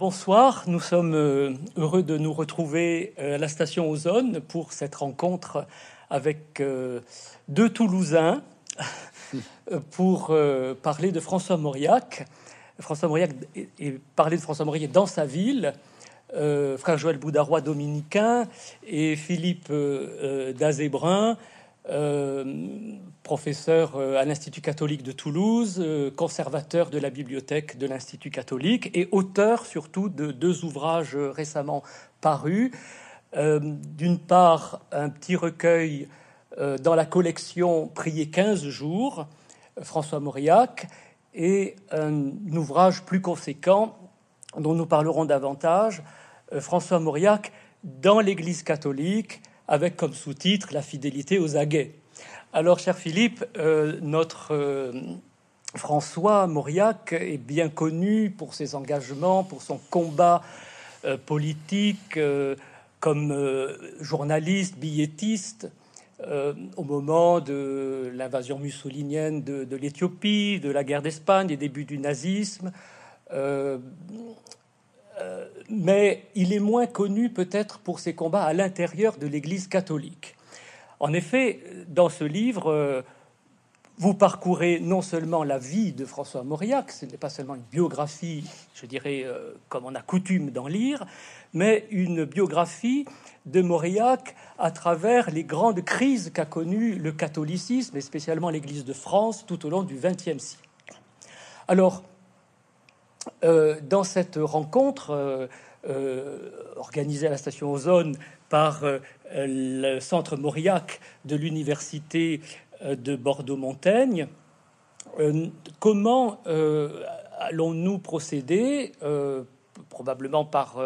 Bonsoir, nous sommes euh, heureux de nous retrouver euh, à la station Ozone pour cette rencontre avec euh, deux Toulousains pour parler de François Mauriac. François Mauriac et parler de François Mauriac dans sa ville, frère Joël Boudarois dominicain et Philippe Dazébrun professeur euh, à l'Institut catholique de Toulouse, euh, conservateur de la bibliothèque de l'Institut catholique et auteur surtout de deux ouvrages récemment parus. D'une part, un petit recueil dans la collection Prier 15 jours, François Mauriac, et un ouvrage plus conséquent dont nous parlerons davantage, François Mauriac dans l'Église catholique, avec comme sous-titre La fidélité aux aguets. Alors, cher Philippe, euh, notre euh, François Mauriac est bien connu pour ses engagements, pour son combat euh, politique comme journaliste, billettiste. au moment de l'invasion mussolinienne de, l'Éthiopie, de la guerre d'Espagne, des débuts du nazisme, mais il est moins connu peut-être pour ses combats à l'intérieur de l'Église catholique. En effet, dans ce livre, euh, vous parcourez non seulement la vie de François Mauriac, ce n'est pas seulement une biographie, je dirais, euh, comme on a coutume d'en lire, mais une biographie de Mauriac à travers les grandes crises qu'a connues le catholicisme, et spécialement l'Église de France, tout au long du XXe siècle. Alors, euh, dans cette rencontre euh, euh, organisée à la station Ozone par le centre Mauriac de l'université de Bordeaux-Montaigne, comment allons-nous procéder probablement par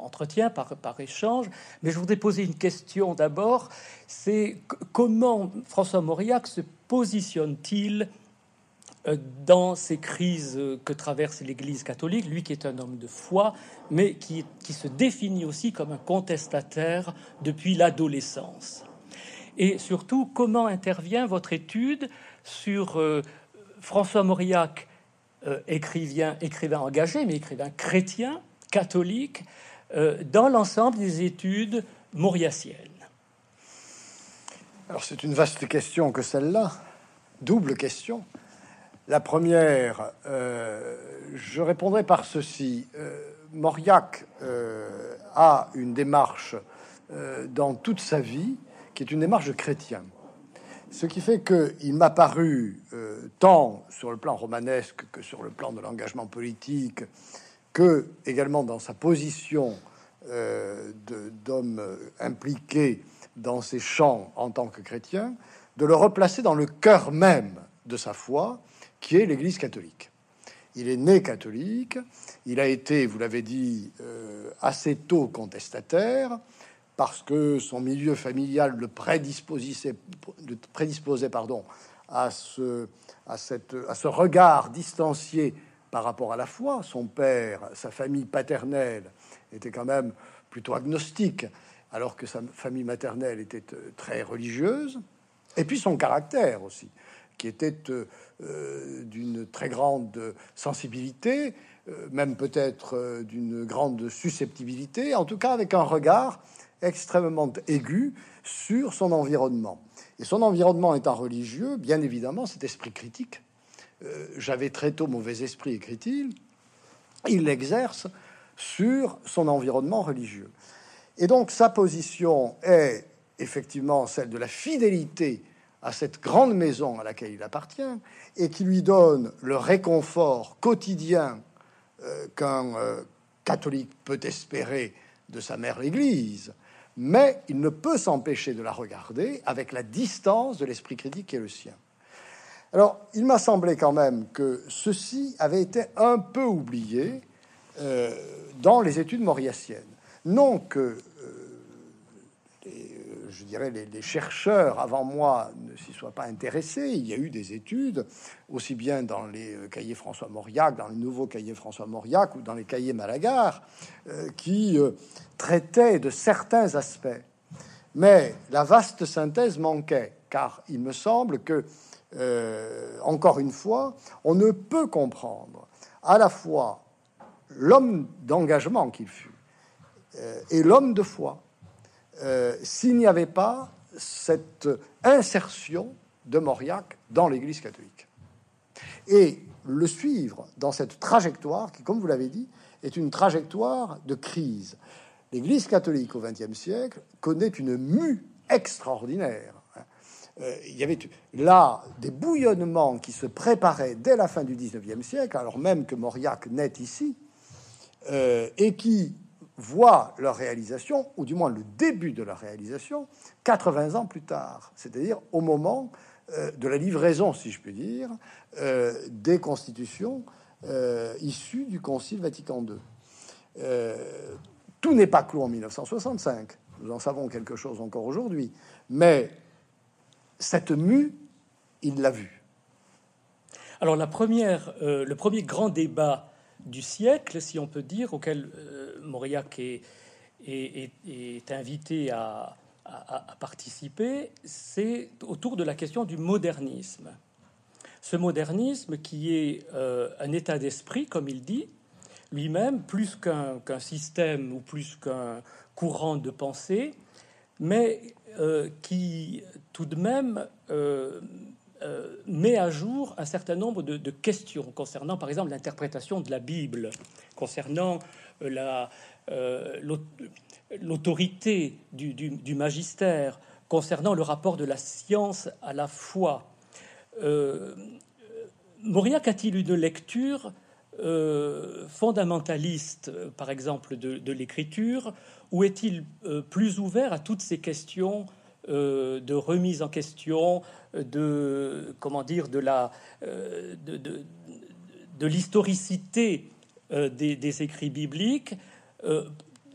entretien, par, par, échange? Mais je voudrais poser une question d'abord. C'est comment François Mauriac se positionne-t-il dans ces crises que traverse l'Église catholique, lui qui est un homme de foi, mais qui, qui se définit aussi comme un contestataire depuis l'adolescence. Et surtout, comment intervient votre étude sur euh, François Mauriac, euh, écrivain, écrivain engagé, mais écrivain chrétien, catholique, dans l'ensemble des études mauriaciennes? Alors c'est une vaste question que celle-là, double question. La première, euh, je répondrai par ceci. Euh, Mauriac euh, a une démarche dans toute sa vie qui est une démarche de chrétien. Ce qui fait qu'il m'a paru, tant sur le plan romanesque que sur le plan de l'engagement politique, que également dans sa position d'homme impliqué dans ses champs en tant que chrétien, de le replacer dans le cœur même de sa foi qui est l'Église catholique. Il est né catholique, il a été, vous l'avez dit, euh, assez tôt contestataire, parce que son milieu familial le prédisposait, prédisposait pardon, à, ce, à, cette, à ce regard distancié par rapport à la foi. Son père, sa famille paternelle était quand même plutôt agnostique, alors que sa famille maternelle était euh, très religieuse. Et puis son caractère aussi qui était euh, euh, d'une très grande sensibilité, euh, même peut-être d'une grande susceptibilité, en tout cas avec un regard extrêmement aigu sur son environnement. Et son environnement étant religieux, bien évidemment, cet esprit critique, j'avais très tôt mauvais esprit, écrit-il, il l'exerce sur son environnement religieux. Et donc sa position est effectivement celle de la fidélité à cette grande maison à laquelle il appartient et qui lui donne le réconfort quotidien euh, qu'un euh, catholique peut espérer de sa mère l'Église, mais il ne peut s'empêcher de la regarder avec la distance de l'esprit critique qui est le sien. Alors, il m'a semblé quand même que ceci avait été un peu oublié euh, dans les études mauriaciennes. Non que je dirais, les, chercheurs avant moi ne s'y soient pas intéressés. Il y a eu des études, aussi bien dans les euh, cahiers François Mauriac, dans le nouveau cahier François Mauriac ou dans les cahiers Malagar, euh, qui euh, traitaient de certains aspects. Mais la vaste synthèse manquait, car il me semble que, encore une fois, on ne peut comprendre à la fois l'homme d'engagement qu'il fut et l'homme de foi s'il n'y avait pas cette insertion de Mauriac dans l'Église catholique. Et le suivre dans cette trajectoire qui, comme vous l'avez dit, est une trajectoire de crise. L'Église catholique au XXe siècle connaît une mue extraordinaire. Euh, il y avait là des bouillonnements qui se préparaient dès la fin du XIXe siècle, alors même que Mauriac naît ici, euh, et qui voient leur réalisation, ou du moins le début de leur réalisation, 80 ans plus tard, c'est-à-dire au moment euh, de la livraison, si je puis dire, euh, des constitutions euh, issues du Concile Vatican II. tout n'est pas clos en 1965, nous en savons quelque chose encore aujourd'hui, mais cette mue, il l'a vue. Alors la première, le premier grand débat du siècle, si on peut dire, auquel Mauriac est, invité à, participer, c'est autour de la question du modernisme. Ce modernisme qui est euh, un état d'esprit, comme il dit lui-même, plus qu'un système ou plus qu'un courant de pensée, mais euh, qui tout de même euh, met à jour un certain nombre de, questions concernant, par exemple, l'interprétation de la Bible, concernant euh, l'autorité du, magistère, concernant le rapport de la science à la foi. Euh, Mauriac a-t-il une lecture euh, fondamentaliste, par exemple, de, l'écriture, ou est-il plus ouvert à toutes ces questions de remise en question, de comment dire, de la de, de l'historicité euh, des, écrits bibliques euh,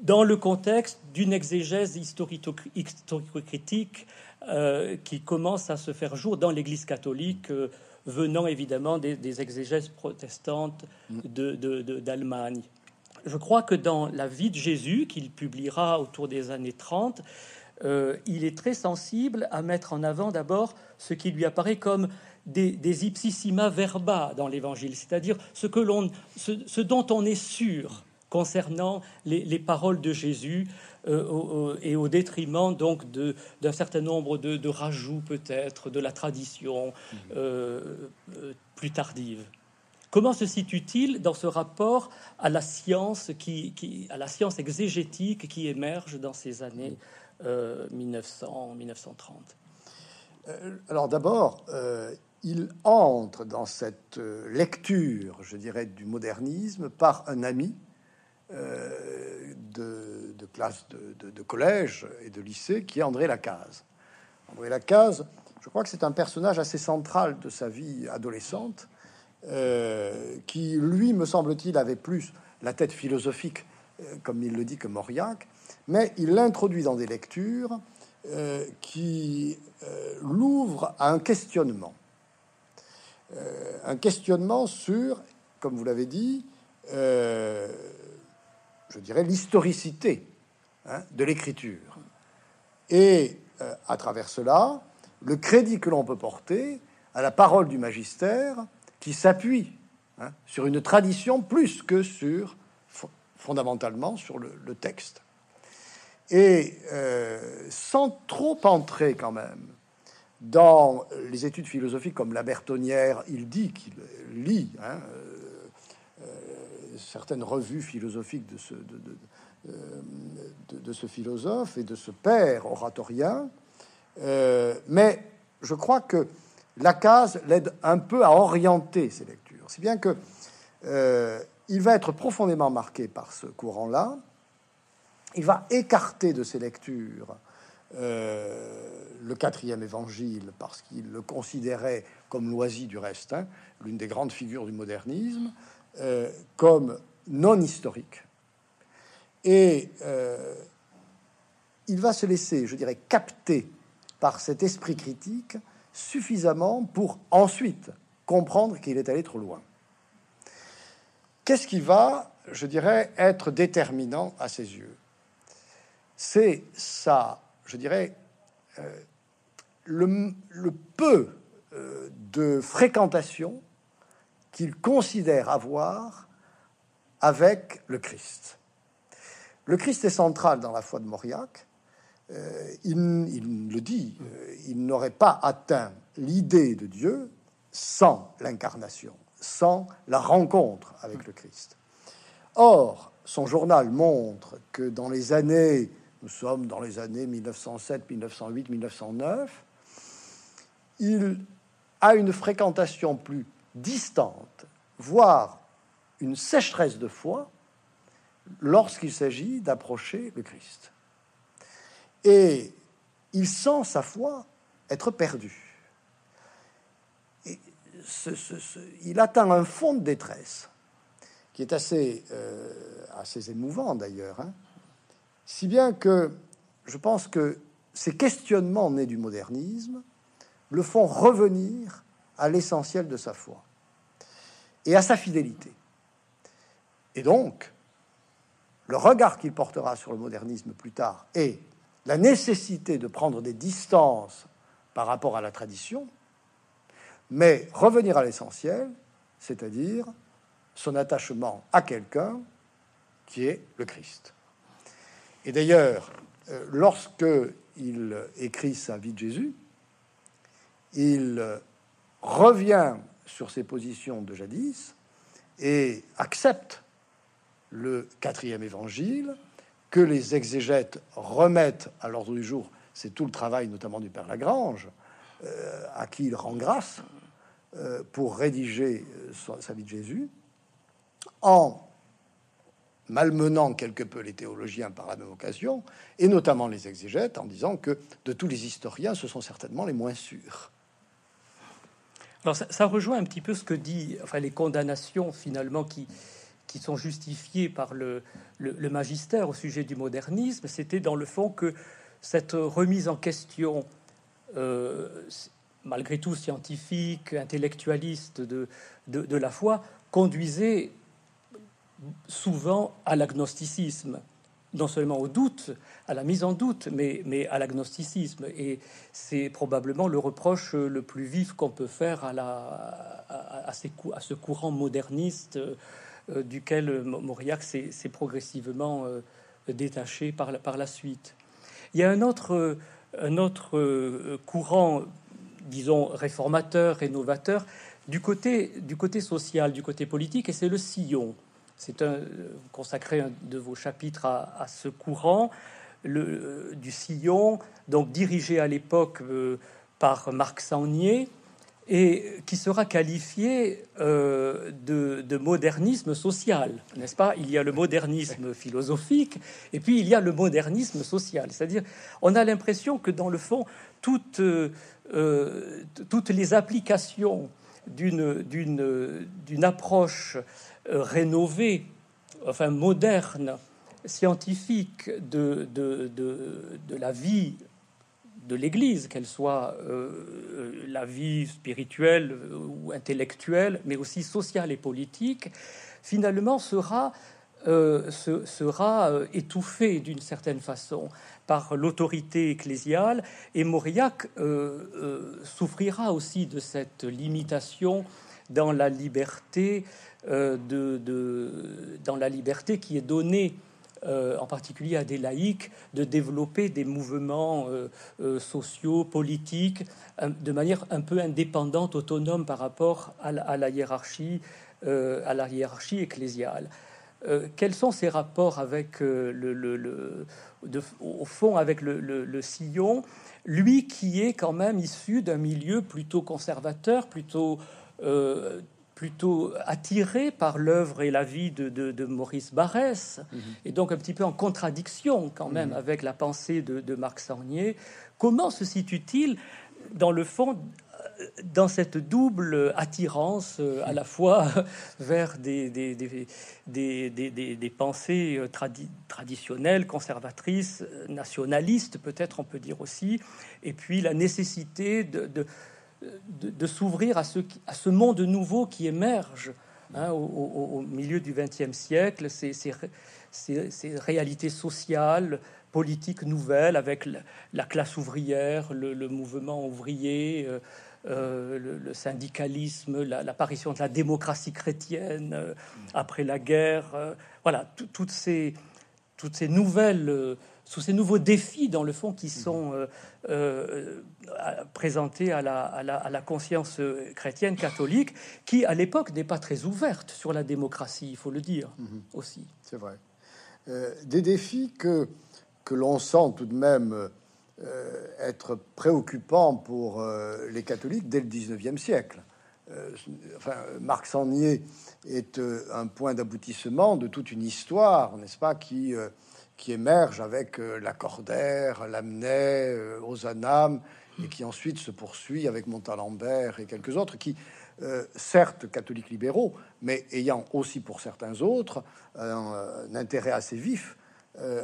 dans le contexte d'une exégèse historico-critique euh, qui commence à se faire jour dans l'Église catholique, venant évidemment des, exégèses protestantes d'Allemagne. Je crois que dans La vie de Jésus, qu'il publiera autour des années 30, il est très sensible à mettre en avant d'abord ce qui lui apparaît comme des, ipsissima verba dans l'Évangile, c'est-à-dire ce, ce, dont on est sûr concernant les, paroles de Jésus euh, et au détriment donc d'un certain nombre de, rajouts peut-être de la tradition euh, euh, plus tardive. Comment se situe-t-il dans ce rapport à la science qui, à la science exégétique qui émerge dans ces années? 1900-1930 Alors d'abord, il entre dans cette euh, lecture, je dirais, du modernisme par un ami euh, de, classe de, collège et de lycée qui est André Lacaze. André Lacaze, je crois que c'est un personnage assez central de sa vie adolescente, euh, qui, lui, me semble-t-il, avait plus la tête philosophique, comme il le dit, que Mauriac, mais il l'introduit dans des lectures qui l'ouvrent à un questionnement euh, un questionnement sur, comme vous l'avez dit, euh, je dirais l'historicité hein, de l'écriture. Et euh, à travers cela, le crédit que l'on peut porter à la parole du magistère qui s'appuie hein, sur une tradition plus que sur fondamentalement sur le, texte. Et sans trop entrer quand même dans les études philosophiques comme la Bertonnière, il dit qu'il lit hein, euh, euh, certaines revues philosophiques de ce, euh, de, ce, philosophe et de ce père oratorien. mais je crois que la case l'aide un peu à orienter ses lectures, si bien que il va être profondément marqué par ce courant-là. Il va écarter de ses lectures le quatrième évangile parce qu'il le considérait comme loisi du reste, l'une des grandes figures du modernisme, euh, comme non historique. Et euh, il va se laisser, je dirais, capter par cet esprit critique suffisamment pour ensuite comprendre qu'il est allé trop loin. Qu'est-ce qui va, je dirais, être déterminant à ses yeux? C'est ça, je dirais, euh, le, peu euh, de fréquentation qu'il considère avoir avec le Christ. Le Christ est central dans la foi de Mauriac. Euh, il, le dit, il n'aurait pas atteint l'idée de Dieu sans l'incarnation, sans la rencontre avec le Christ. Or, son journal montre que dans les années, nous sommes dans les années 1907, 1908, 1909, il a une fréquentation plus distante, voire une sécheresse de foi, lorsqu'il s'agit d'approcher le Christ. Et il sent sa foi être perdue. Il atteint un fond de détresse qui est assez, euh, assez émouvant d'ailleurs, hein. Si bien que je pense que ces questionnements nés du modernisme le font revenir à l'essentiel de sa foi et à sa fidélité. Et donc, le regard qu'il portera sur le modernisme plus tard et la nécessité de prendre des distances par rapport à la tradition, mais revenir à l'essentiel, c'est-à-dire son attachement à quelqu'un qui est le Christ. Et d'ailleurs, euh, lorsque il écrit sa vie de Jésus, il revient sur ses positions de jadis et accepte le quatrième évangile que les exégètes remettent à l'ordre du jour. C'est tout le travail notamment du Père Lagrange, euh, à qui il rend grâce euh, pour rédiger sa vie de Jésus, malmenant quelque peu les théologiens par la même occasion, et notamment les exégètes, en disant que de tous les historiens, ce sont certainement les moins sûrs. Alors ça, rejoint un petit peu ce que dit, enfin les condamnations finalement qui, qui sont justifiées par le, le, magistère au sujet du modernisme, c'était dans le fond que cette remise en question, euh, malgré tout scientifique, intellectualiste de, de, de la foi, conduisait souvent à l'agnosticisme non seulement au doute, à la mise en doute, mais, mais à l'agnosticisme. Et c'est probablement le reproche le plus vif qu'on peut faire à, la, à, à ce courant moderniste euh, duquel Mauriac s'est progressivement euh, détaché par la, par la suite. Il y a un autre, un autre euh, courant, disons, réformateur, rénovateur, du côté, du côté social, du côté politique, et c'est le sillon. C'est un consacré un de vos chapitres à, ce courant le, du sillon, donc dirigé à l'époque euh, par Marc Saunier et qui sera qualifié euh, de, modernisme social, n'est-ce pas? Il y a le modernisme philosophique et puis il y a le modernisme social. C'est-à-dire, on a l'impression que dans le fond, euh, toutes les applications d'une approche euh, rénové, enfin moderne, scientifique de, de, la vie de l'Église, qu'elle soit euh, la vie spirituelle ou intellectuelle, mais aussi sociale et politique, finalement sera, euh, sera étouffée d'une certaine façon par l'autorité ecclésiale, et Mauriac souffrira aussi de cette limitation dans la liberté euh, de, dans la liberté qui est donnée euh, en particulier à des laïcs, de développer des mouvements euh, sociaux, politiques, de manière un peu indépendante, autonome par rapport à la, hiérarchie, à la hiérarchie ecclésiale. quels sont ces rapports avec le, le, au fond avec le, sillon, lui qui est quand même issu d'un milieu plutôt conservateur, plutôt plutôt attiré par l'œuvre et la vie de, Maurice Barrès, mhm. et donc un petit peu en contradiction quand même mhm. avec la pensée de, Marc Saunier. Comment se situe-t-il dans le fond dans cette double attirance euh, à la fois vers des, des, des, pensées euh, traditionnelles, conservatrices, nationalistes peut-être on peut dire aussi, et puis la nécessité de de, s'ouvrir à ce, monde nouveau qui émerge hein, au, milieu du XXe siècle, ces, ces, réalités sociales, politiques nouvelles avec la, classe ouvrière, le, mouvement ouvrier, euh, le, syndicalisme, l'apparition de la démocratie chrétienne après la guerre. voilà, toutes ces nouvelles sous ces nouveaux défis, dans le fond, qui sont euh, euh, présentés à la, à, la, conscience chrétienne catholique, qui, à l'époque, n'est pas très ouverte sur la démocratie, il faut le dire mhm. aussi. C'est vrai. Euh, des défis que, que l'on sent tout de même être préoccupants pour les catholiques dès le 19e siècle. enfin, Marc Sangnier est un point d'aboutissement de toute une histoire, n'est-ce pas, qui qui émerge avec euh, la Lamennais, euh, Ozanam, et qui ensuite se poursuit avec Montalembert et quelques autres qui, euh, certes catholiques libéraux, mais ayant aussi pour certains autres un, intérêt assez vif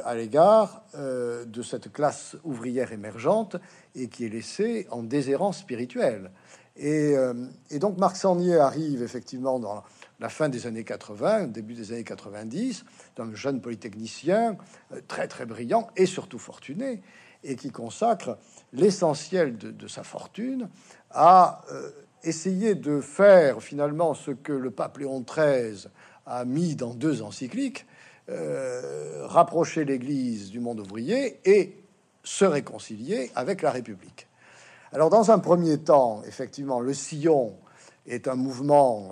à l'égard de cette classe ouvrière émergente et qui est laissée en déshérence spirituelle. Et, et donc Marc Sangnier arrive effectivement dans la fin des années 80, début des années 90, d'un jeune polytechnicien euh, très très brillant et surtout fortuné, et qui consacre l'essentiel de, sa fortune à euh, essayer de faire finalement ce que le pape Léon XIII a mis dans deux encycliques, euh, rapprocher l'Église du monde ouvrier et se réconcilier avec la République. Alors dans un premier temps, effectivement, le sillon est un mouvement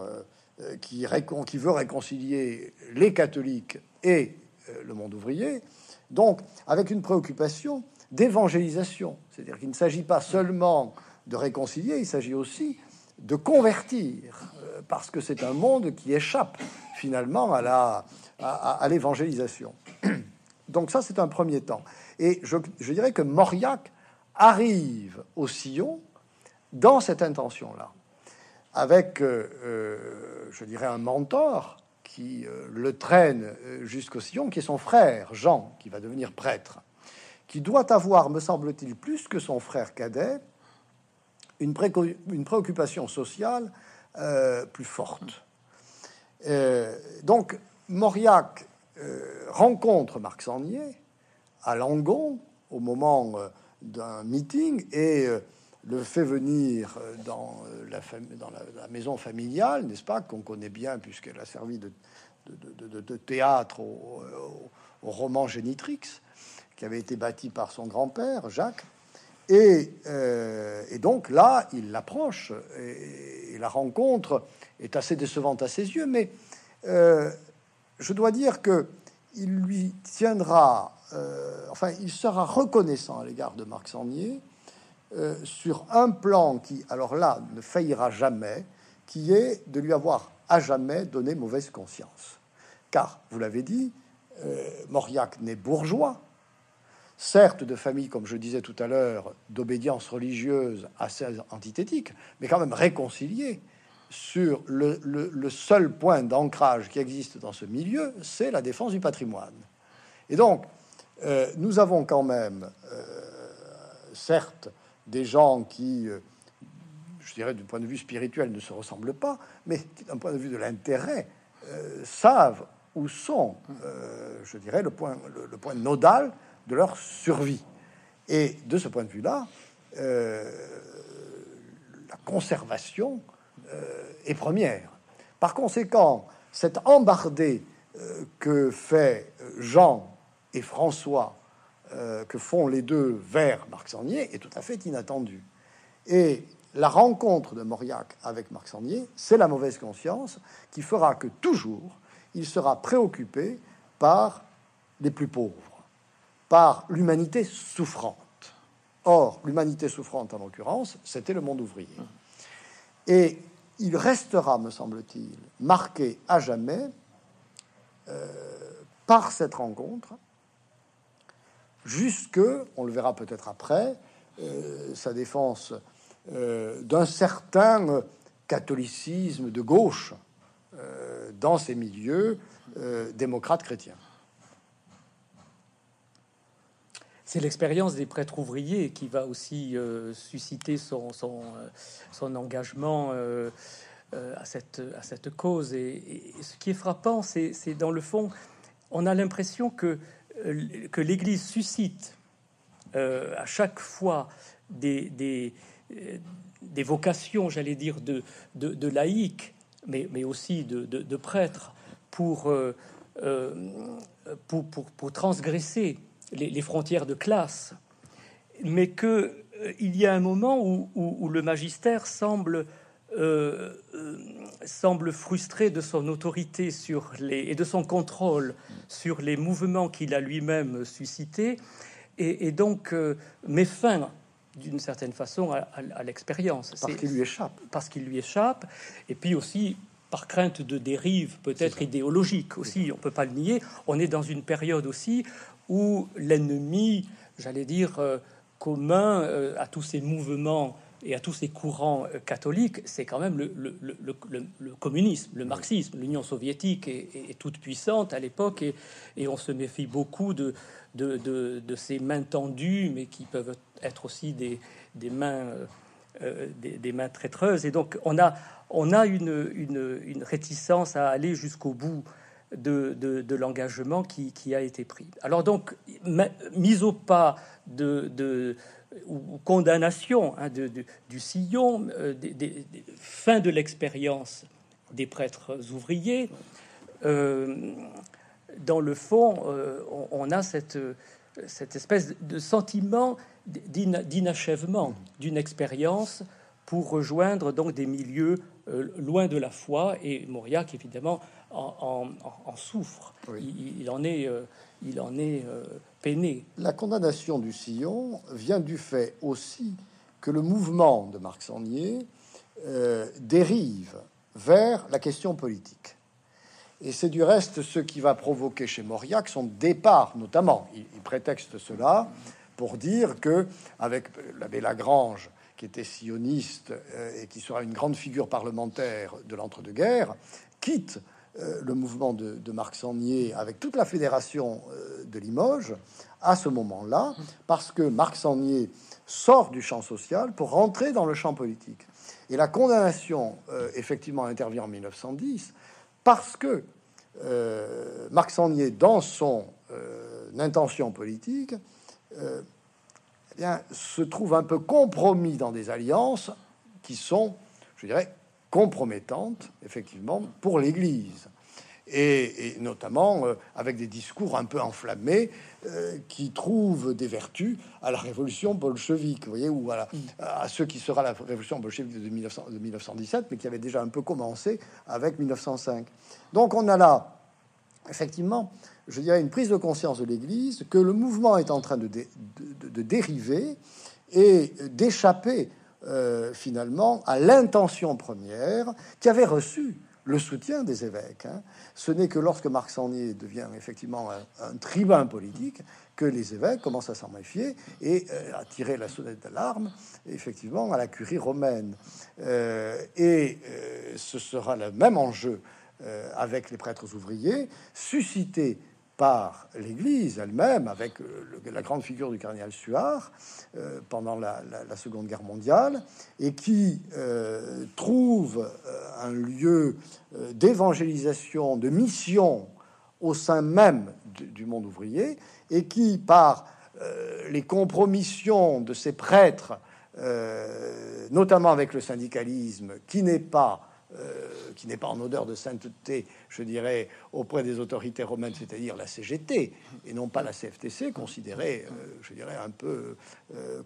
qui, qui, veut réconcilier les catholiques et euh, le monde ouvrier, donc avec une préoccupation d'évangélisation. C'est-à-dire qu'il ne s'agit pas seulement de réconcilier, il s'agit aussi de convertir, euh, parce que c'est un monde qui échappe finalement à, l'évangélisation. Donc ça, c'est un premier temps. Et je, je dirais que Mauriac arrive au sillon dans cette intention-là avec, euh, euh, je dirais, un mentor qui euh, le traîne jusqu'au sillon, qui est son frère, Jean, qui va devenir prêtre, qui doit avoir, me semble-t-il, plus que son frère cadet, une, préoccupation sociale plus forte. donc, Mauriac rencontre Marc Sangnier à Langon au moment d'un meeting et le fait venir euh, dans, euh, la, maison familiale, n'est-ce pas, qu'on connaît bien puisqu'elle a servi de, théâtre au, roman Génitrix, qui avait été bâti par son grand-père, Jacques. Et, euh, donc là, il l'approche et, la rencontre est assez décevante à ses yeux, mais je dois dire que il lui tiendra, enfin, il sera reconnaissant à l'égard de Marc Sangnier euh, sur un plan qui, alors là, ne faillira jamais, qui est de lui avoir à jamais donné mauvaise conscience. Car, vous l'avez dit, euh, Mauriac n'est bourgeois, certes de famille, comme je disais tout à l'heure, d'obédience religieuse assez antithétique, mais quand même réconcilié sur le, seul point d'ancrage qui existe dans ce milieu, c'est la défense du patrimoine. Et donc, euh, nous avons quand même, certes, des gens qui, euh, je dirais, du point de vue spirituel, ne se ressemblent pas, mais d'un point de vue de l'intérêt, euh, savent où sont, euh, je dirais, le point, le, point nodal de leur survie. Et de ce point de vue-là, la conservation est première. Par conséquent, cette embardée que fait Jean et François euh, que font les deux vers Marc Sangnier est tout à fait inattendu. Et la rencontre de Mauriac avec Marc Sangnier, c'est la mauvaise conscience qui fera que toujours il sera préoccupé par les plus pauvres, par l'humanité souffrante. Or, l'humanité souffrante, en l'occurrence, c'était le monde ouvrier. Et il restera, me semble-t-il, marqué à jamais euh, par cette rencontre jusque, on le verra peut-être après, euh, sa défense euh, d'un certain catholicisme de gauche euh, dans ces milieux démocrates chrétiens. C'est l'expérience des prêtres ouvriers qui va aussi susciter son, engagement à, cette, cause. Et, ce qui est frappant, c'est dans le fond, on a l'impression que que l'Église suscite euh, à chaque fois des, des vocations, j'allais dire, de, laïcs, mais, aussi de, prêtres, pour, pour, transgresser les, frontières de classe, mais qu'il il y a un moment où, le magistère semble euh, semble frustré de son autorité sur les, et de son contrôle sur les mouvements qu'il a lui-même suscités, et, donc euh, met fin d'une certaine façon à, l'expérience. Parce qu'il lui échappe. Parce qu'il lui échappe, et puis aussi par crainte de dérive peut-être idéologique aussi, on peut pas le nier. On est dans une période aussi où l'ennemi, j'allais dire, euh, commun à tous ces mouvements et à tous ces courants euh, catholiques, c'est quand même le, le, communisme, le marxisme. L'Union soviétique est, toute puissante à l'époque et, et, on se méfie beaucoup de, de, de, ces mains tendues, mais qui peuvent être aussi des, des mains, euh, euh, des, des, mains traîtreuses. Et donc on a, on a une, une, une réticence à aller jusqu'au bout de, de, l'engagement qui, qui, a été pris. Alors donc, mise au pas de, de ou, condamnation hein, du sillon, euh, des, fin de l'expérience des prêtres ouvriers. Euh, dans le fond, euh, on, a cette, cette espèce de sentiment d'inachèvement d'une expérience pour rejoindre donc des milieux loin de la foi. Et Mauriac, évidemment, en, souffre. Il, en est, il en est La condamnation du sillon vient du fait aussi que le mouvement de Marc Sangnier euh, dérive vers la question politique. Et c'est du reste ce qui va provoquer chez Mauriac son départ, notamment. Il, prétexte cela pour dire que, avec l'abbé Lagrange, qui était sioniste euh, et qui sera une grande figure parlementaire de l'entre-deux-guerres, quitte euh, le mouvement de, Marc Sangnier avec toute la fédération euh, de Limoges à ce moment-là, parce que Marc Sangnier sort du champ social pour rentrer dans le champ politique. Et la condamnation, euh, effectivement, intervient en 1910 parce que Marc Sangnier, dans son intention politique, eh se trouve un peu compromis dans des alliances qui sont, je dirais, compromettante, effectivement, pour l'Église. Et, notamment euh, avec des discours un peu enflammés euh, qui trouvent des vertus à la révolution bolchevique, vous voyez, ou à, à ce qui sera la révolution bolchevique de, 1900, de 1917, mais qui avait déjà un peu commencé avec 1905. Donc on a là, effectivement, je dirais, une prise de conscience de l'Église que le mouvement est en train de, de, de dériver et d'échapper euh, finalement à l'intention première qui avait reçu le soutien des évêques. Hein. Ce n'est que lorsque Marc Sangnier devient effectivement un, tribun politique que les évêques commencent à s'en méfier et euh, à tirer la sonnette d'alarme, effectivement, à la curie romaine. Euh, et ce sera le même enjeu avec les prêtres ouvriers, suscité par l'Église elle-même, avec la grande figure du cardinal Suard euh, pendant la, Seconde Guerre mondiale, et qui euh, trouve euh, un lieu d'évangélisation, de mission au sein même du monde ouvrier, et qui, par les compromissions de ces prêtres, notamment avec le syndicalisme, qui n'est pas euh, qui n'est pas en odeur de sainteté, je dirais, auprès des autorités romaines, c'est-à-dire la CGT, et non pas la CFTC, considérée, euh, je dirais, un peu euh,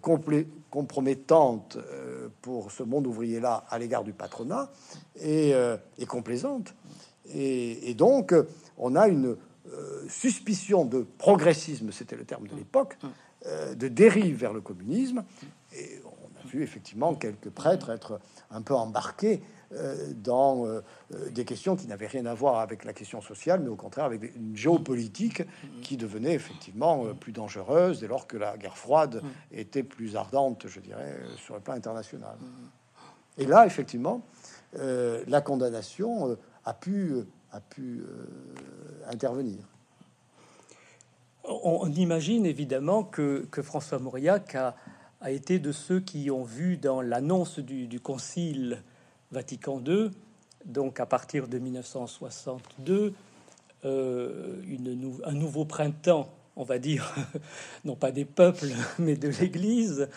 compromettante pour ce monde ouvrier-là à l'égard du patronat, et, complaisante. Et, et, donc, on a une suspicion de progressisme, c'était le terme de l'époque, de dérive vers le communisme, et on a vu effectivement quelques prêtres être un peu embarqués euh, dans euh, euh, des questions qui n'avaient rien à voir avec la question sociale, mais au contraire avec une géopolitique qui devenait effectivement plus dangereuse dès lors que la guerre froide était plus ardente, je dirais, sur le plan international. Et là, effectivement, la condamnation a pu, a pu intervenir. On, imagine évidemment que, que François Mauriac a, a, été de ceux qui ont vu dans l'annonce du, du concile Vatican II, donc à partir de 1962, euh, un nouveau printemps on va dire, non pas des peuples, mais de l'Église,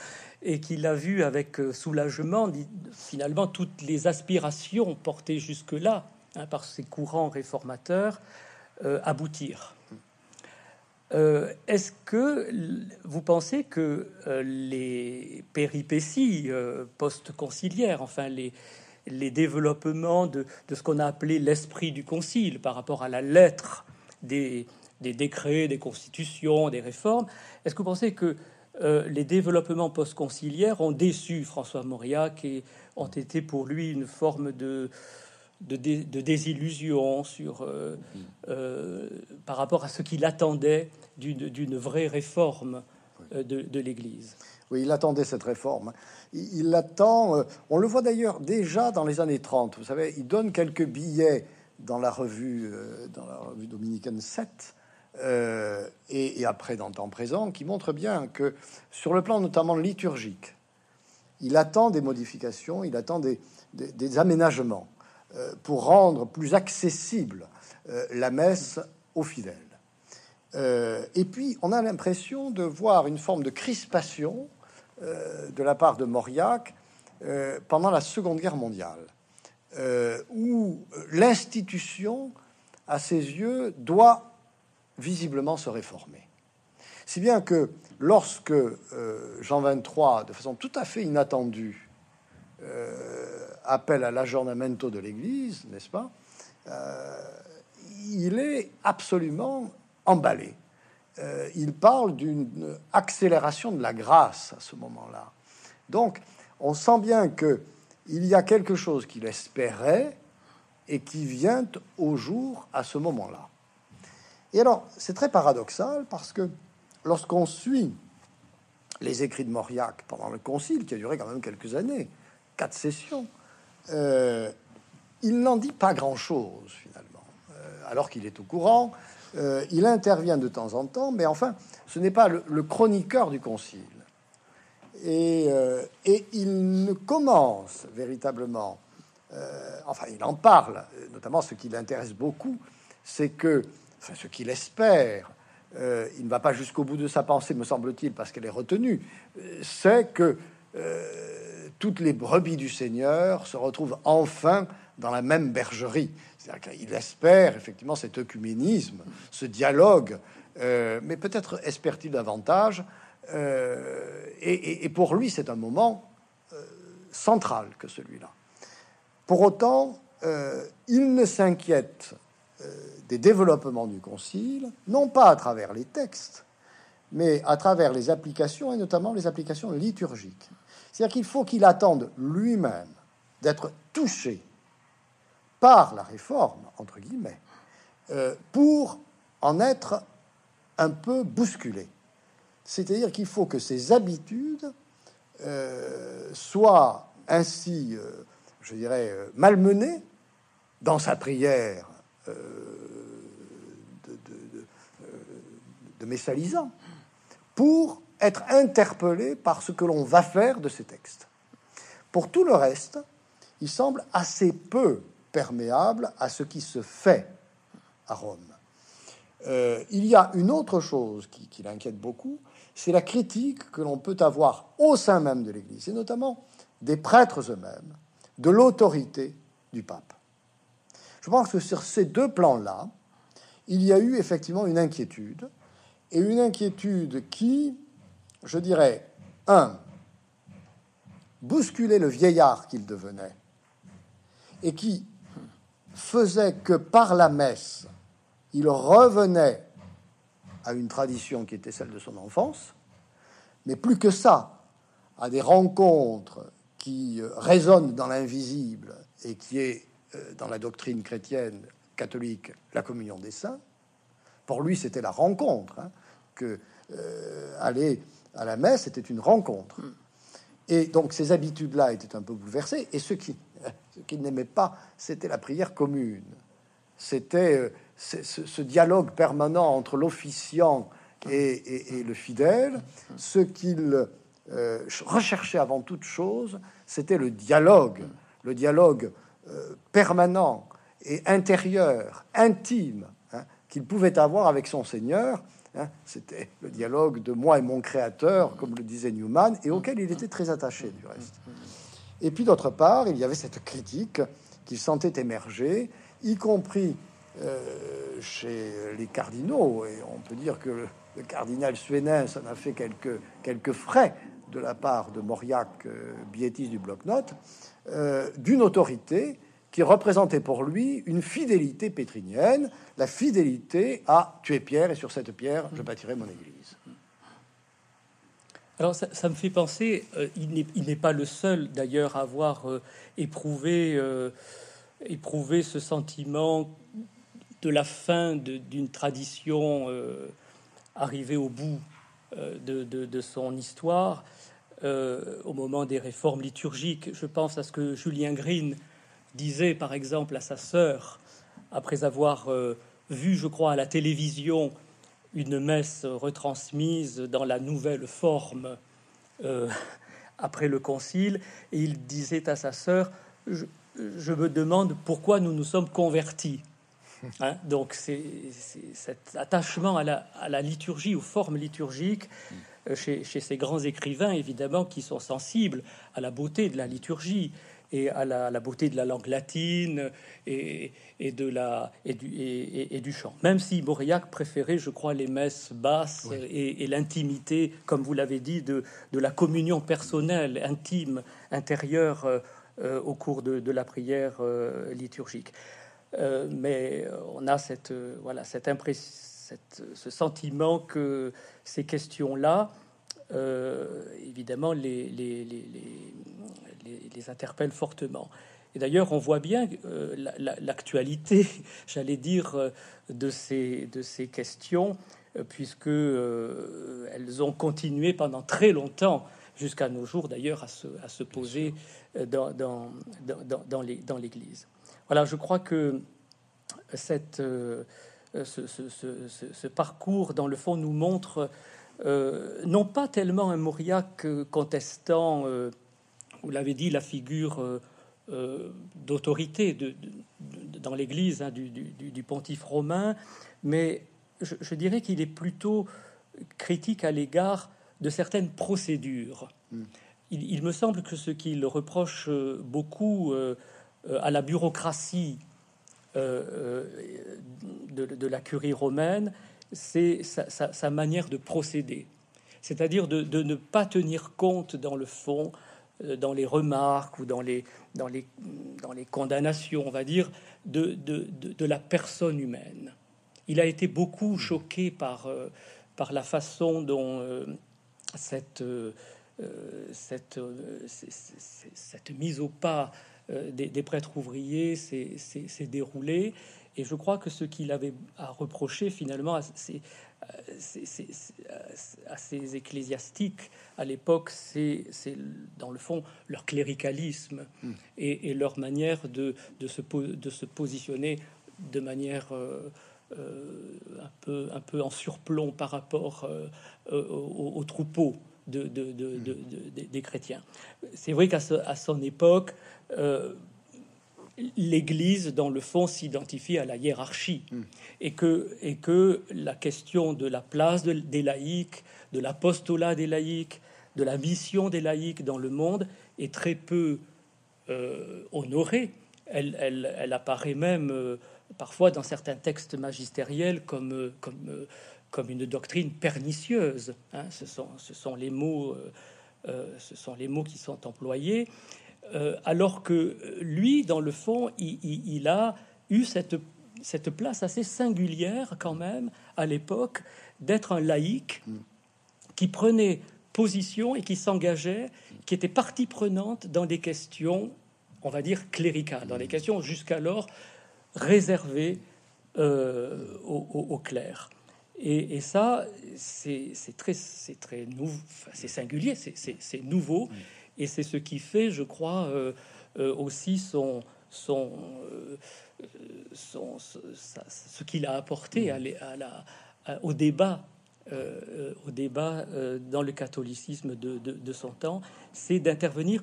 et qu'il a vu avec soulagement, finalement, toutes les aspirations portées jusque-là hein, par ces courants réformateurs aboutir. Euh, est-ce que vous pensez que euh, les péripéties euh, post-conciliaires, enfin les, les développements de, ce qu'on a appelé l'esprit du concile par rapport à la lettre des, décrets, des constitutions, des réformes, est-ce que vous pensez que les développements post-conciliaires ont déçu François Mauriac et ont été pour lui une forme de, de, désillusion sur, euh, euh, par rapport à ce qu'il attendait d'une vraie réforme euh, de, l'Église. Oui, il attendait cette réforme. Il, l'attend, on le voit d'ailleurs déjà dans les années 30. Vous savez, il donne quelques billets dans la revue, dans la revue dominicaine 7, et, après dans le temps présent, qui montrent bien que sur le plan notamment liturgique, il attend des modifications, il attend des aménagements. Euh, pour rendre plus accessible euh, la messe aux fidèles. Euh, et puis, on a l'impression de voir une forme de crispation de la part de Mauriac pendant la Seconde Guerre mondiale, où l'institution, à ses yeux, doit visiblement se réformer. Si bien que lorsque Jean XXIII, de façon tout à fait inattendue, appel à l'aggiornamento de l'Église, n'est-ce pas euh, Il est absolument emballé. Euh, il parle d'une accélération de la grâce à ce moment-là. Donc, on sent bien que il y a quelque chose qu'il espérait et qui vient au jour à ce moment-là. Et alors, c'est très paradoxal parce que lorsqu'on suit les écrits de Mauriac pendant le concile, qui a duré quand même quelques années, quatre sessions, euh, il n'en dit pas grand-chose finalement, euh, alors qu'il est au courant. Euh, il intervient de temps en temps, mais enfin, ce n'est pas le, chroniqueur du concile. Et, il ne commence véritablement, enfin, il en parle, notamment ce qui l'intéresse beaucoup, c'est que, ce qu'il espère, il ne va pas jusqu'au bout de sa pensée, me semble-t-il, parce qu'elle est retenue, c'est que toutes les brebis du Seigneur se retrouvent enfin dans la même bergerie. Qu'il espère effectivement cet œcuménisme, ce dialogue, euh, mais peut-être espère-t-il davantage. Euh, et, pour lui, c'est un moment euh, central que celui-là. Pour autant, il ne s'inquiète des développements du Concile, non pas à travers les textes, mais à travers les applications, et notamment les applications liturgiques. C'est-à-dire qu'il faut qu'il attende lui-même d'être touché par la réforme, entre guillemets, euh, pour en être un peu bousculé. C'est-à-dire qu'il faut que ses habitudes euh, soient ainsi, euh, je dirais, malmenées dans sa prière de, de, messalisant, pour être interpellé par ce que l'on va faire de ces textes. Pour tout le reste, il semble assez peu perméable à ce qui se fait à Rome. Euh, il y a une autre chose qui, qui l'inquiète beaucoup, c'est la critique que l'on peut avoir au sein même de l'Église, et notamment des prêtres eux-mêmes, de l'autorité du pape. Je pense que sur ces deux plans-là, il y a eu effectivement une inquiétude, et une inquiétude qui, je dirais, un, bousculer le vieillard qu'il devenait, et qui faisait que par la messe, il revenait à une tradition qui était celle de son enfance, mais plus que ça, à des rencontres qui euh, résonnent dans l'invisible et qui est euh, dans la doctrine chrétienne catholique la communion des saints. Pour lui, c'était la rencontre, hein, que euh, aller à la messe était une rencontre. Et donc ces habitudes-là étaient un peu bouleversées. Et ce qui, qu'il n'aimait pas, c'était la prière commune. C'était euh, ce, dialogue permanent entre l'officiant et, le fidèle. Ce qu'il euh, recherchait avant toute chose, c'était le dialogue, le dialogue euh, permanent et intérieur, intime, hein, qu'il pouvait avoir avec son Seigneur, Hein. C'était le dialogue de moi et mon créateur, comme le disait Newman, et auquel il était très attaché du reste. Et puis d'autre part, il y avait cette critique qu'il sentait émerger, y compris euh, chez les cardinaux, et on peut dire que le, cardinal Suénin ça a fait quelques, quelques frais de la part de Mauriac, euh, du bloc-notes, euh, d'une autorité qui représentait pour lui une fidélité pétrinienne, la fidélité à tu es pierre et sur cette pierre je bâtirai mon église. Alors ça, me fait penser, euh, il n'est pas le seul d'ailleurs à avoir euh, éprouvé, euh, éprouvé ce sentiment de la fin d'une tradition arrivée au bout de, son histoire au moment des réformes liturgiques. Je pense à ce que Julien Green disait par exemple à sa sœur, après avoir vu, je crois, à la télévision une messe retransmise dans la nouvelle forme euh, après le concile, et il disait à sa sœur, je, me demande pourquoi nous nous sommes convertis. Hein, donc c'est cet attachement à la, à la, liturgie, aux formes liturgiques, euh, chez, chez, ces grands écrivains, évidemment, qui sont sensibles à la beauté de la liturgie et à la, beauté de la langue latine et, de la, et, du, et, du chant. Même si Mauriac préférait, je crois, les messes basses et, l'intimité, comme vous l'avez dit, de, de, la communion personnelle, intime, intérieure euh, euh, au cours de, la prière euh, liturgique. mais on a cette, voilà, cette impression, ce sentiment que ces questions-là, évidemment, les, les, les, les, interpelle fortement. Et d'ailleurs, on voit bien euh, l'actualité, j'allais dire, euh, de ces, de ces questions, euh, puisque elles ont continué pendant très longtemps, jusqu'à nos jours d'ailleurs, à se, à se poser dans, dans, dans, dans l'Église. Voilà, je crois que cette, ce, ce, ce, parcours, dans le fond, nous montre non pas tellement un Mauriac contestant vous l'avez dit, la figure euh, euh, d'autorité de, dans l'Église hein, du, pontife romain, mais je, dirais qu'il est plutôt critique à l'égard de certaines procédures. Hmm. Il, me semble que ce qu'il reproche euh, beaucoup à la bureaucratie de, la curie romaine, c'est sa, manière de procéder, c'est-à-dire de, ne pas tenir compte dans le fond euh, dans les remarques ou dans les, dans les, dans les condamnations, on va dire, de, de, de, la personne humaine. Il a été beaucoup choqué par, euh, par la façon dont euh, cette, cette, cette, mise au pas des, des prêtres ouvriers s'est déroulée. Et je crois que ce qu'il avait à reprocher finalement, à ces ecclésiastiques à l'époque, c'est dans le fond leur cléricalisme hmm. et, leur manière de, de, se, de se positionner de manière euh, euh, un, peu, un peu en surplomb par rapport euh, au, troupeau de, hmm. des chrétiens. C'est vrai qu'à son époque, l'Église, dans le fond, s'identifie à la hiérarchie hmm. et, que, et que la question de la place des laïcs, de l'apostolat des laïcs, de la mission des laïcs dans le monde est très peu euh, honorée. Elle, elle, apparaît même euh, parfois dans certains textes magistériels comme, euh, comme, comme une doctrine pernicieuse. Hein. Ce, sont, ce, sont les mots, ce sont les mots qui sont employés. Alors que lui, dans le fond, il, a eu cette, cette place assez singulière quand même à l'époque d'être un laïc mm. qui prenait position et qui s'engageait, qui était partie prenante dans des questions, on va dire, cléricales, dans des questions jusqu'alors réservées euh, au, clair. Et, ça, c'est très, c'est très nouveau, c'est singulier, c'est nouveau, et c'est ce qui fait, je crois, euh, euh, aussi son, son, son, ce qu'il a apporté à, la, au débat euh, au débat euh, dans le catholicisme de, son temps, c'est d'intervenir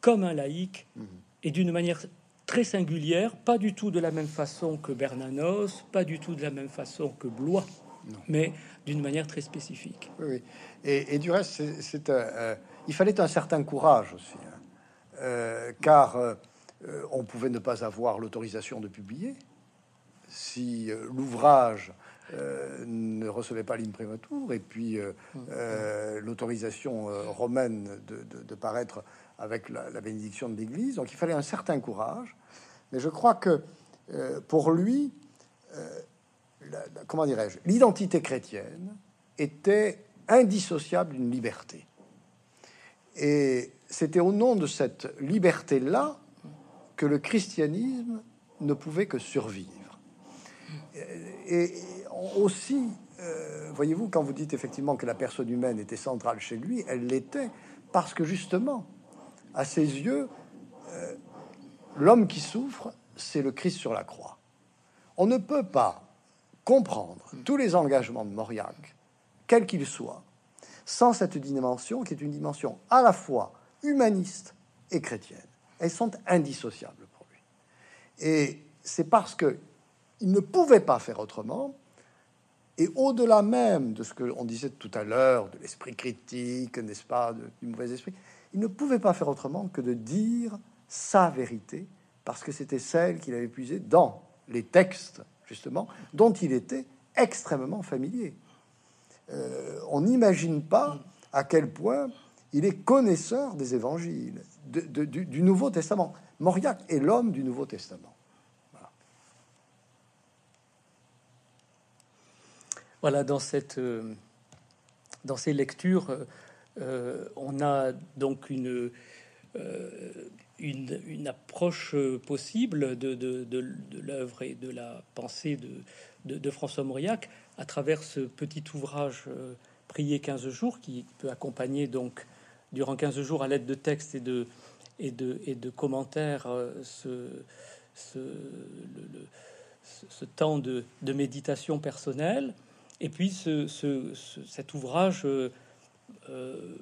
comme un laïc mhm. et d'une manière très singulière, pas du tout de la même façon que Bernanos, pas du tout de la même façon que Blois, mais d'une manière très spécifique. Oui, Et, du reste, c'est, il fallait un certain courage aussi, hein. car on pouvait ne pas avoir l'autorisation de publier si l'ouvrage euh, ne recevait pas l'imprimatur, et puis euh, euh, l'autorisation romaine de, paraître avec la, bénédiction de l'Église. Donc il fallait un certain courage. Mais je crois que pour lui, comment dirais-je, l'identité chrétienne était indissociable d'une liberté. Et c'était au nom de cette liberté-là que le christianisme ne pouvait que survivre. Et, aussi, euh, voyez-vous, quand vous dites effectivement que la personne humaine était centrale chez lui, elle l'était parce que justement, à ses yeux, euh, l'homme qui souffre, c'est le Christ sur la croix. On ne peut pas comprendre tous les engagements de Mauriac, quels qu'ils soient, sans cette dimension qui est une dimension à la fois humaniste et chrétienne. Elles sont indissociables pour lui. Et c'est parce que il ne pouvait pas faire autrement et au-delà même de ce que on disait tout à l'heure, de l'esprit critique, n'est-ce pas, du mauvais esprit, il ne pouvait pas faire autrement que de dire sa vérité, parce que c'était celle qu'il avait puisée dans les textes, justement, dont il était extrêmement familier. Euh, on n'imagine pas à quel point il est connaisseur des évangiles, du, Nouveau Testament. Mauriac est l'homme du Nouveau Testament. Voilà, dans, cette, euh, dans ces lectures, euh, on a donc une, approche possible de, l'œuvre et de la pensée de, François Mauriac à travers ce petit ouvrage Prier 15 jours qui peut accompagner donc durant 15 jours à l'aide de textes et de, et de, et de commentaires ce, ce, ce temps de, de méditation personnelle. Et puis ce, cet ouvrage, euh, euh,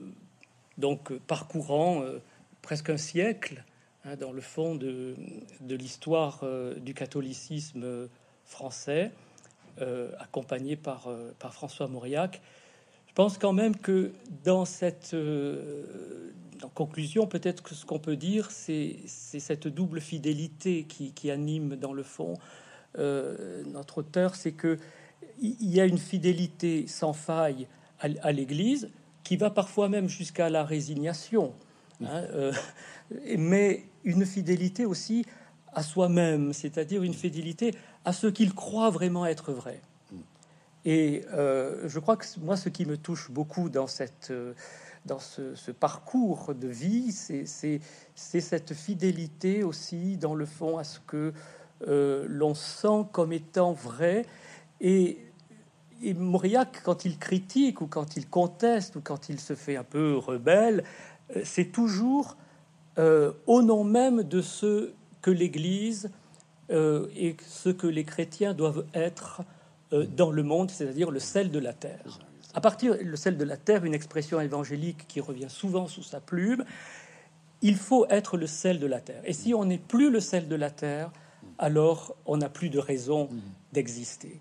donc parcourant euh, presque un siècle, hein, dans le fond de, de l'histoire du catholicisme français, accompagné par, par François Mauriac, je pense quand même que dans cette en conclusion, peut-être que ce qu'on peut dire, c'est cette double fidélité qui, anime dans le fond notre auteur, c'est que il y a une fidélité sans faille à, l'Église qui va parfois même jusqu'à la résignation, hein, euh, mais une fidélité aussi à soi-même, c'est-à-dire une fidélité à ce qu'il croit vraiment être vrai. Et euh, je crois que moi, ce qui me touche beaucoup dans cette euh, dans ce, parcours de vie, c'est cette fidélité aussi, dans le fond, à ce que l'on sent comme étant vrai et, Mauriac, quand il critique ou quand il conteste ou quand il se fait un peu rebelle, euh, c'est toujours euh, au nom même de ce que l'Église euh, et ce que les chrétiens doivent être dans le monde, c'est-à-dire le sel de la terre. À partir le sel de la terre, une expression évangélique qui revient souvent sous sa plume, il faut être le sel de la terre. Et si on n'est plus le sel de la terre, alors on n'a plus de raison d'exister.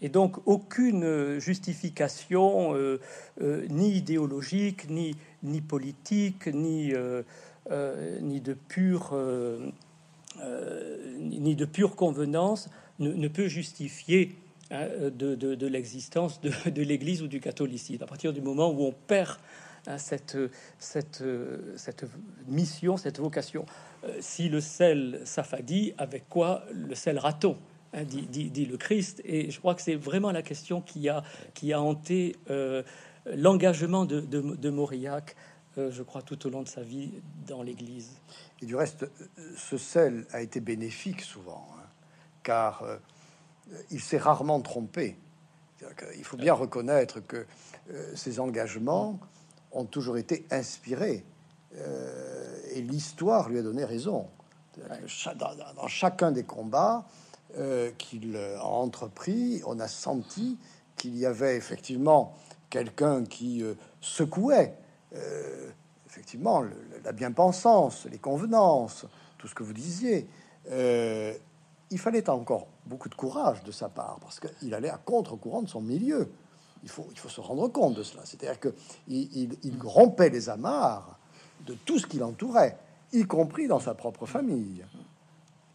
Et donc aucune justification, euh, euh, ni idéologique, ni, politique, euh, ni, de pure, ni de pure convenance ne, peut justifier hein, de, l'existence de, l'Église ou du catholicisme. À partir du moment où on perd hein, cette, mission, cette vocation. si le sel s'affadit, avec quoi le sel raton Hein, dit, le Christ. Et je crois que c'est vraiment la question qui a, hanté euh, l'engagement de, Mauriac, euh, je crois, tout au long de sa vie dans l'Église. Et du reste, ce sel a été bénéfique souvent, hein, car euh, il s'est rarement trompé. Il faut bien reconnaître que ses engagements ont toujours été inspirés. et l'histoire lui a donné raison. dans, chacun des combats, euh, qu'il a entrepris, on a senti qu'il y avait effectivement quelqu'un qui euh, secouait euh, effectivement la bien-pensance, les convenances, tout ce que vous disiez. il fallait encore beaucoup de courage de sa part, parce qu'il allait à contre-courant de son milieu. Il faut, il faut se rendre compte de cela. C'est-à-dire qu'il il, rompait les amarres de tout ce qui l'entourait, y compris dans sa propre famille.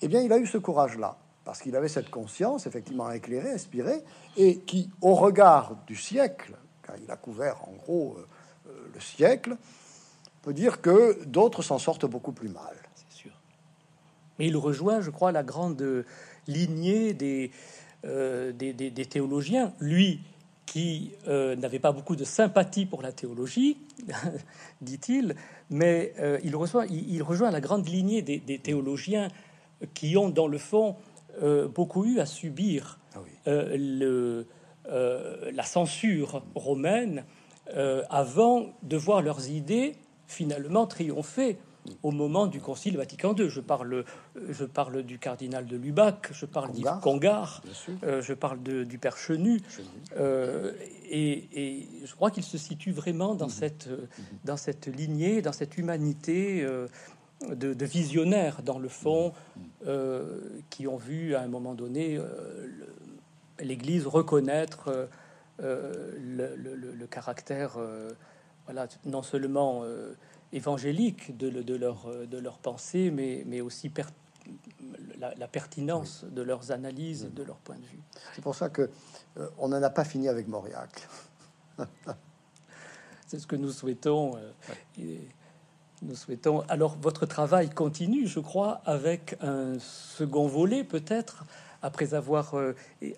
Eh bien, il a eu ce courage-là, parce qu'il avait cette conscience effectivement éclairée, inspirée, et qui, au regard du siècle, car il a couvert en gros euh, euh, le siècle, peut dire que d'autres s'en sortent beaucoup plus mal. C'est sûr. Mais il rejoint, je crois, la grande lignée des, euh, des, des, théologiens. Lui, qui n'avait pas beaucoup de sympathie pour la théologie, dit-il, mais il, reçoit, il, rejoint la grande lignée des, théologiens qui ont, dans le fond, beaucoup eu à subir ah le, la censure romaine avant de voir leurs idées finalement triomphé au moment du Concile Vatican II. Je parle, je parle du cardinal de Lubac, je parle d'Yves Congar, euh, je parle de, du Père Chenu, euh, et, je crois qu'il se situe vraiment dans, mhm. cette, mhm. dans cette lignée, dans cette humanité euh, de, visionnaires, dans le fond, mhm. qui ont vu à un moment donné l'Église reconnaître le, le, caractère voilà, non seulement euh, évangélique de, de, leur, de leur pensée, mais, mais aussi la, pertinence de leurs analyses, de leur point de vue. C'est pour ça que euh, on n'en a pas fini avec Mauriac. C'est ce que nous souhaitons. Euh, nous souhaitons. Alors, votre travail continue, je crois, avec un second volet, peut-être, après avoir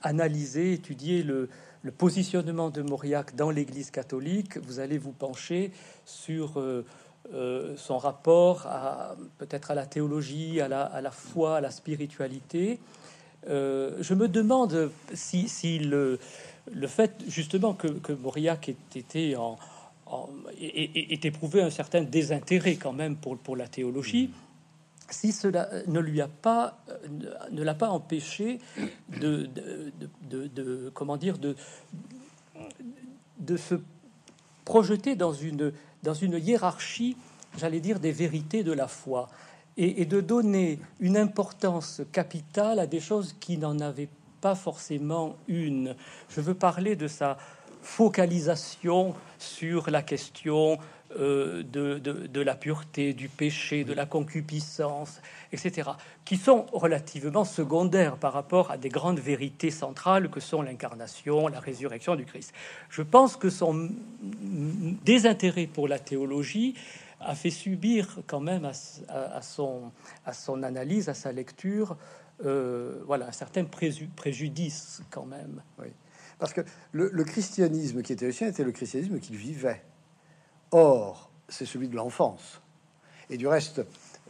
analysé, étudié le, le positionnement de Mauriac dans l'Église catholique, vous allez vous pencher sur euh, euh, son rapport à peut-être à la théologie, à la, foi, à la spiritualité. Euh, je me demande si, le, le, fait justement que, Mauriac ait été en, éprouvé un certain désintérêt quand même pour, pour la théologie si cela ne lui a pas, ne l'a pas empêché de, comment dire, de, de se projeter dans une, dans une hiérarchie, j'allais dire, des vérités de la foi, et, de donner une importance capitale à des choses qui n'en avaient pas forcément une. Je veux parler de sa focalisation sur la question euh, de, de, la pureté, du péché, de la concupiscence, etc., qui sont relativement secondaires par rapport à des grandes vérités centrales que sont l'incarnation, la résurrection du Christ. Je pense que son désintérêt pour la théologie a fait subir quand même à, son, à son analyse, à sa lecture, euh, voilà, un certain préjudice quand même. Oui. Parce que le, le christianisme qui était le sien était le christianisme qu'il vivait. Or, c'est celui de l'enfance. Et du reste,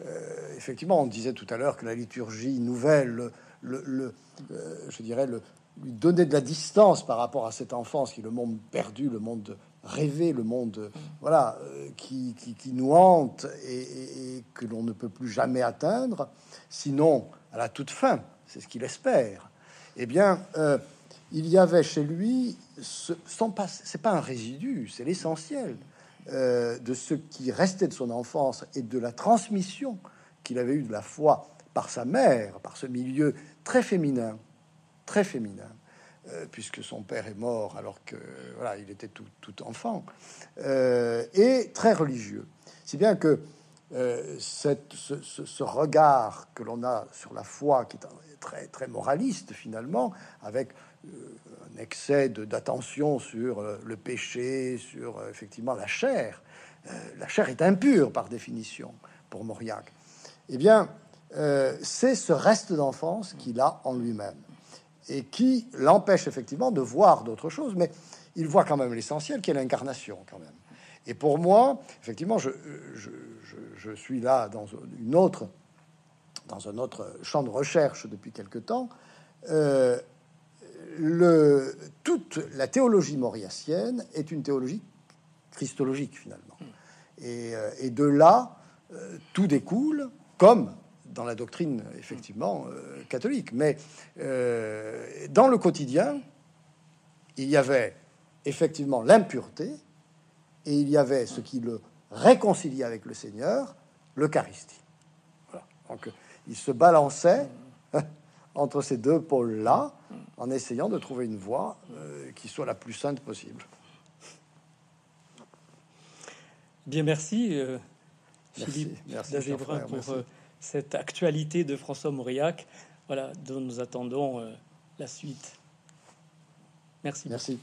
euh, effectivement, on disait tout à l'heure que la liturgie nouvelle, le, euh, je dirais, le, lui donnait de la distance par rapport à cette enfance qui est le monde perdu, le monde rêvé, le monde voilà euh, qui, qui, nous hante et, que l'on ne peut plus jamais atteindre, sinon à la toute fin, c'est ce qu'il espère. Eh bien, il y avait chez lui, ce, c'est pas un résidu, c'est l'essentiel. Euh, de ce qui restait de son enfance et de la transmission qu'il avait eu de la foi par sa mère, par ce milieu très féminin, très féminin, euh, puisque son père est mort alors que voilà, il était tout, enfant, euh, et très religieux. Si bien que cette, ce, regard que l'on a sur la foi, qui est très, très moraliste finalement, avec un excès d'attention sur euh, le péché, sur euh, effectivement la chair. Euh, la chair est impure par définition pour Mauriac. Eh bien, c'est ce reste d'enfance qu'il a en lui-même et qui l'empêche effectivement de voir d'autres choses, mais il voit quand même l'essentiel qui est l'incarnation quand même. Et pour moi, effectivement, je, suis là dans une autre, dans un autre champ de recherche depuis quelque temps. Euh, le, toute la théologie mauriacienne est une théologie christologique finalement. Et, euh, de là, euh, tout découle, comme dans la doctrine effectivement euh, catholique. Mais dans le quotidien, il y avait effectivement l'impureté et il y avait ce qui le réconciliait avec le Seigneur, l'Eucharistie. Donc il se balançait entre ces deux pôles-là, en essayant de trouver une voie euh, qui soit la plus sainte possible. Bien, merci, euh, Philippe merci, pour euh, cette actualité de François Mauriac, voilà, dont nous attendons la suite. Merci. Merci.